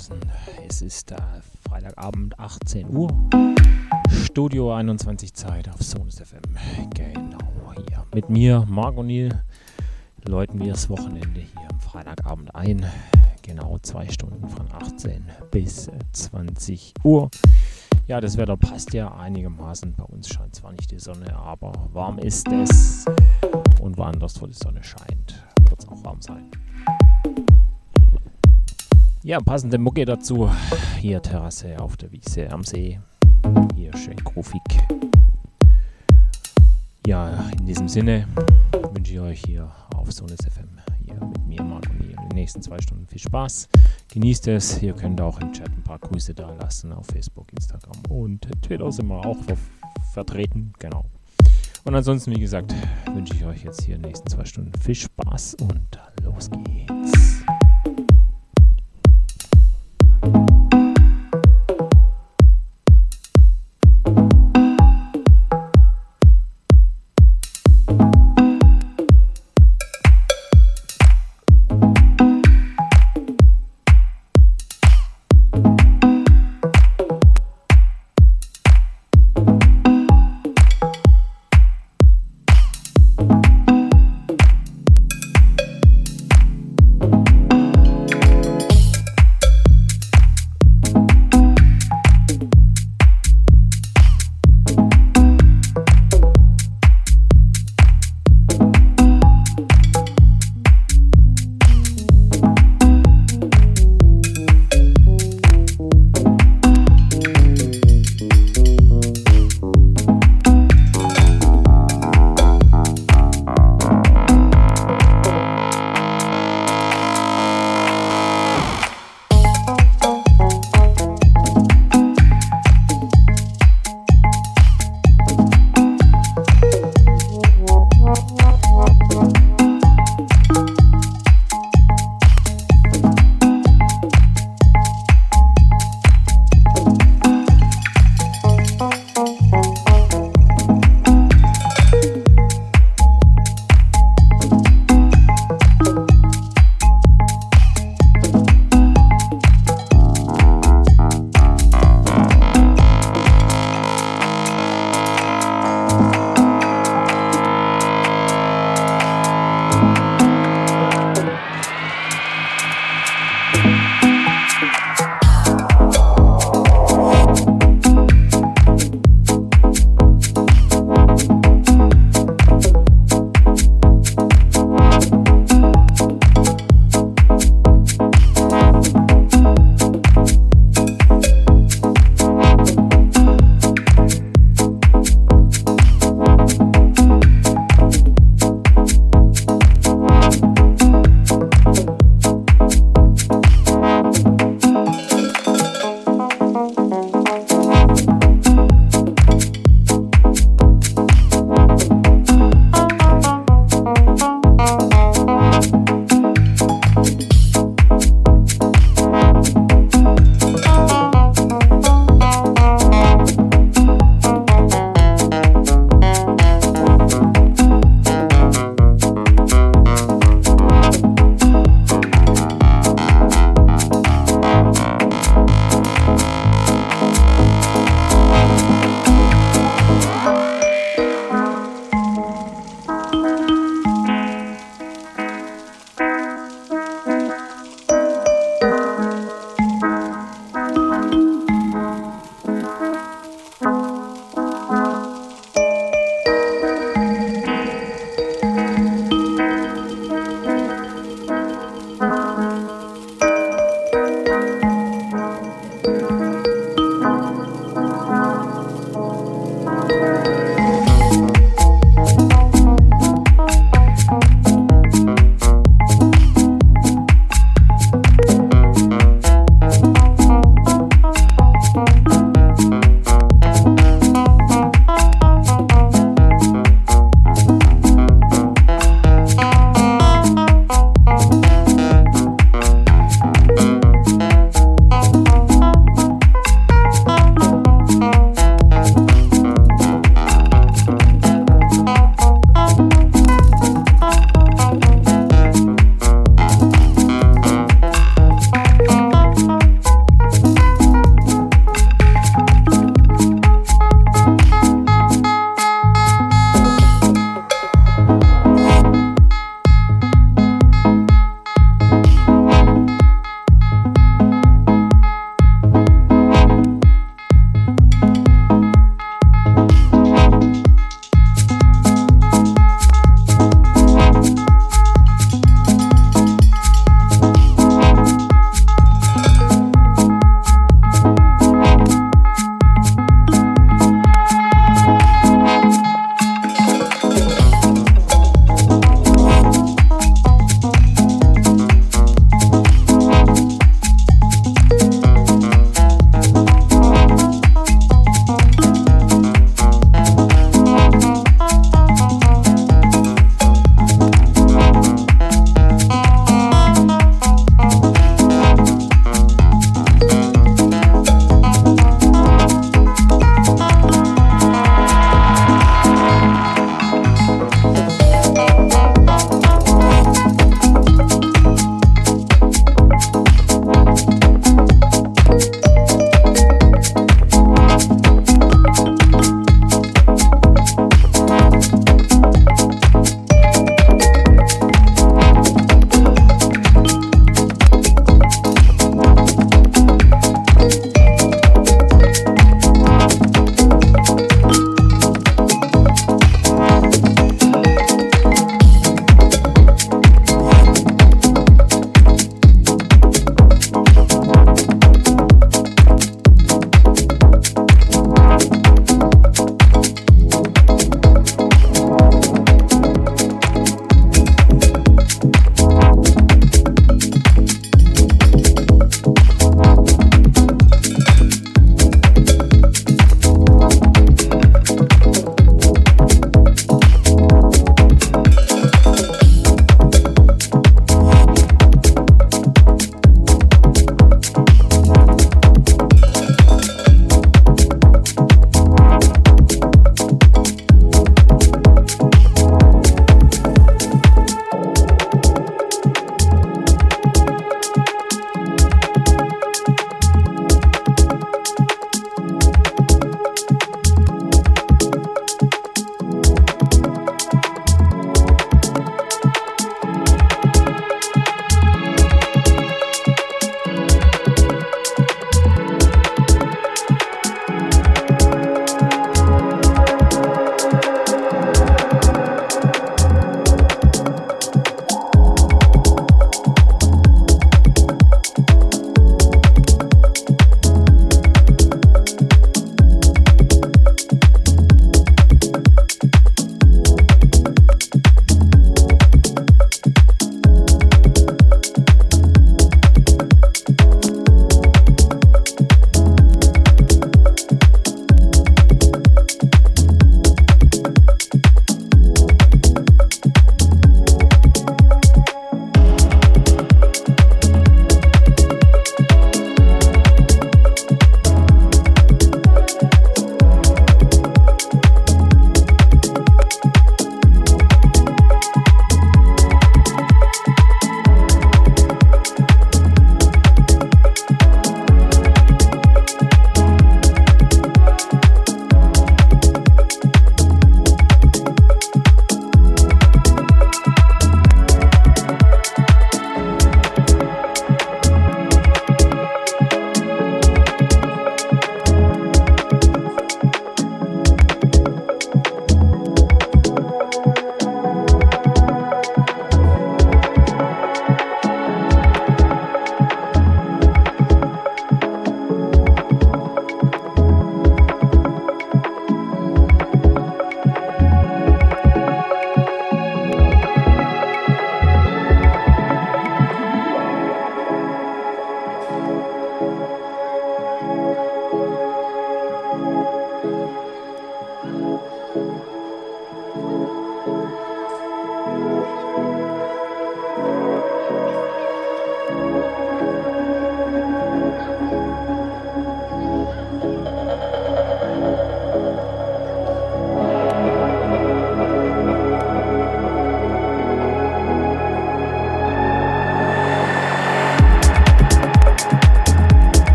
draußen. Es ist äh, Freitagabend 18 Uhr. Studio 21 Zeit auf Sonus FM. Genau hier. Mit mir, Marc O'Neill, läuten wir das Wochenende hier am Freitagabend ein. Genau zwei Stunden von 18 bis 20 Uhr. Ja, das Wetter passt ja einigermaßen. Bei uns scheint zwar nicht die Sonne, aber warm ist es. Und woanders, wo die Sonne scheint, wird es auch warm sein. Ja, passende Mucke dazu. Hier Terrasse auf der Wiese am See. Hier schön grufig. Ja, in diesem Sinne wünsche ich euch hier auf Sonus FM, hier mit mir, Marco, in den nächsten zwei Stunden viel Spaß. Genießt es. Ihr könnt auch im Chat ein paar Grüße da lassen auf Facebook, Instagram und Twitter sind wir auch ver vertreten. Genau. Und ansonsten, wie gesagt, wünsche ich euch jetzt hier in den nächsten zwei Stunden viel Spaß und los geht's.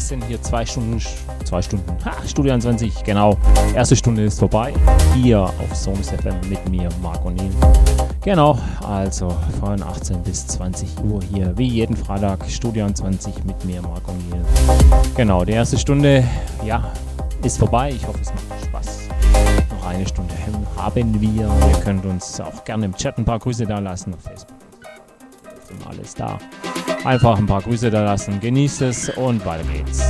Das sind hier zwei Stunden, zwei Stunden, ha, Studio 21, genau. Erste Stunde ist vorbei. Hier auf Songs FM mit mir, Marco Niel. Genau, also von 18 bis 20 Uhr hier, wie jeden Freitag, Studio 20 mit mir, Marco Niel. Genau, die erste Stunde, ja, ist vorbei. Ich hoffe, es macht Spaß. Noch eine Stunde haben wir. Ihr könnt uns auch gerne im Chat ein paar Grüße da lassen auf Facebook. Ist alles da. Einfach ein paar Grüße da lassen. Genießt es und weiter geht's.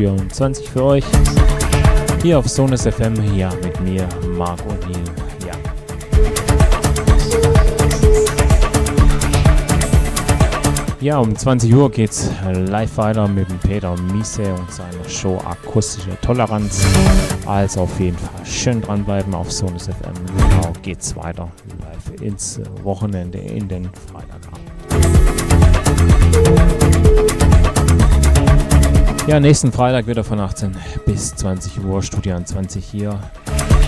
Studio und 20 für euch. Hier auf Sonus FM, ja, mit mir, Marc O'Neill. Ja. Ja, um 20 Uhr geht's live weiter mit dem Peter Miese und seiner Show Akustische Toleranz. Also auf jeden Fall schön dranbleiben auf Sonus FM. Genau geht's weiter live ins Wochenende in den Ja, nächsten Freitag wieder von 18 bis 20 Uhr, Studio 20 hier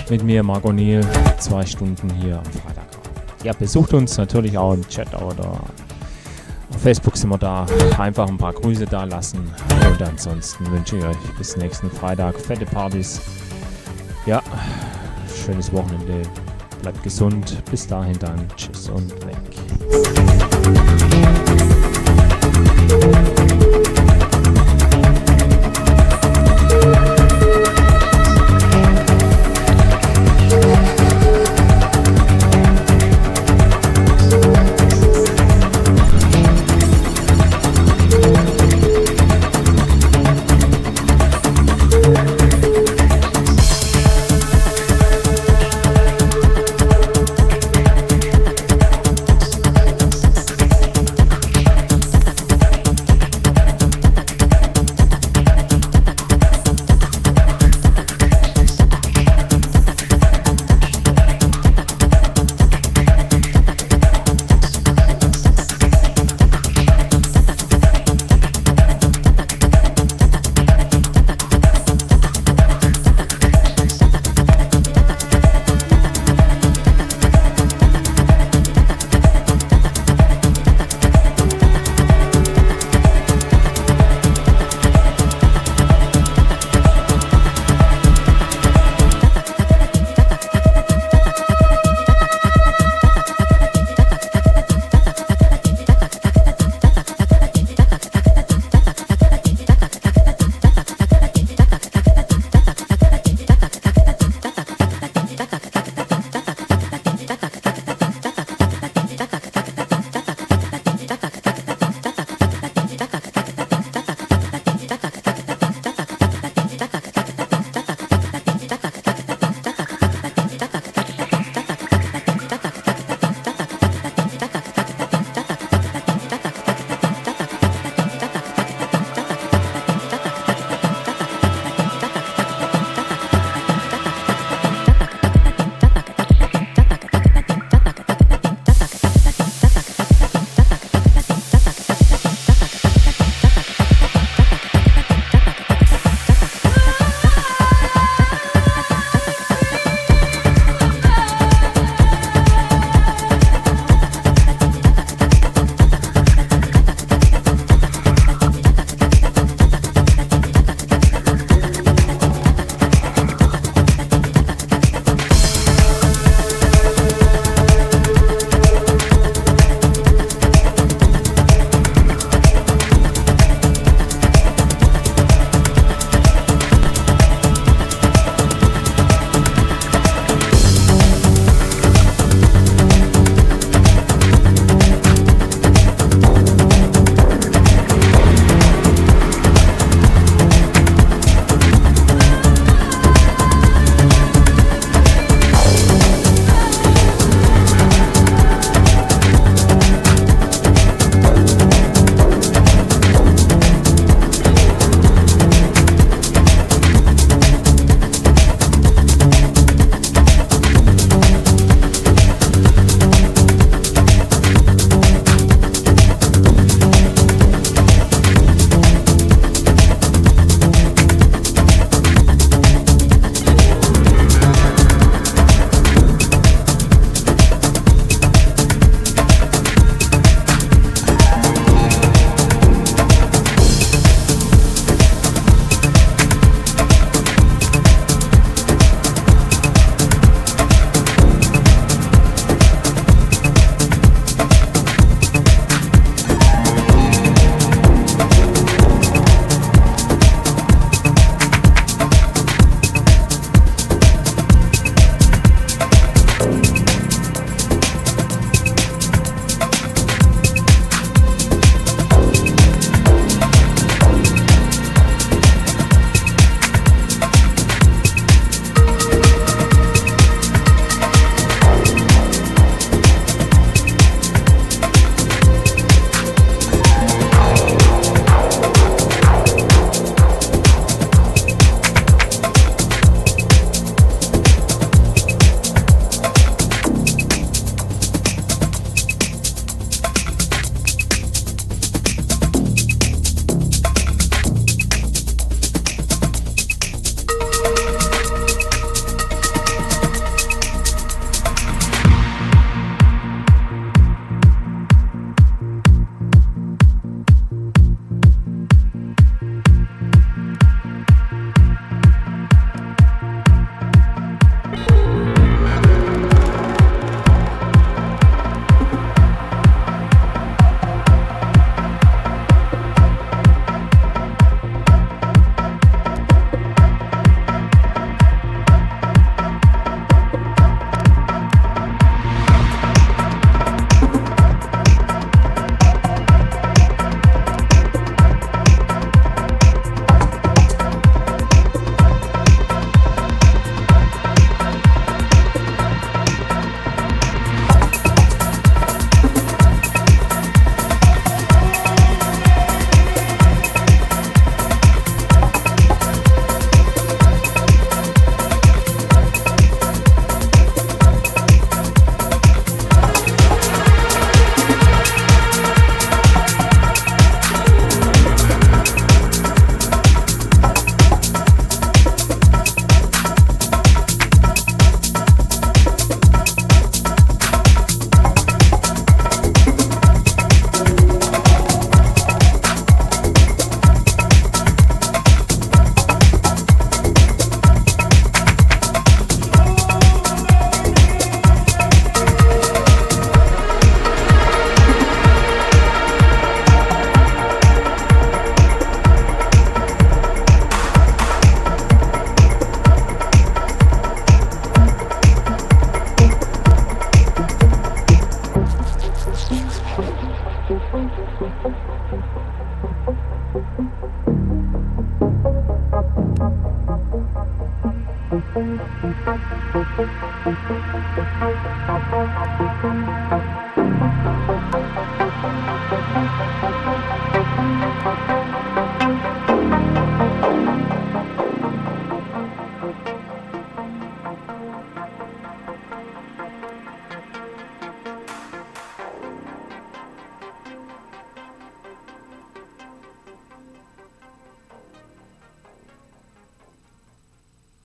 mit mir, Marc O'Neill, zwei Stunden hier am Freitagabend. Ja, besucht uns natürlich auch im Chat oder auf Facebook sind wir da. Einfach ein paar Grüße da lassen. Und ansonsten wünsche ich euch bis nächsten Freitag fette Partys. Ja, schönes Wochenende. Bleibt gesund. Bis dahin dann. Tschüss und weg.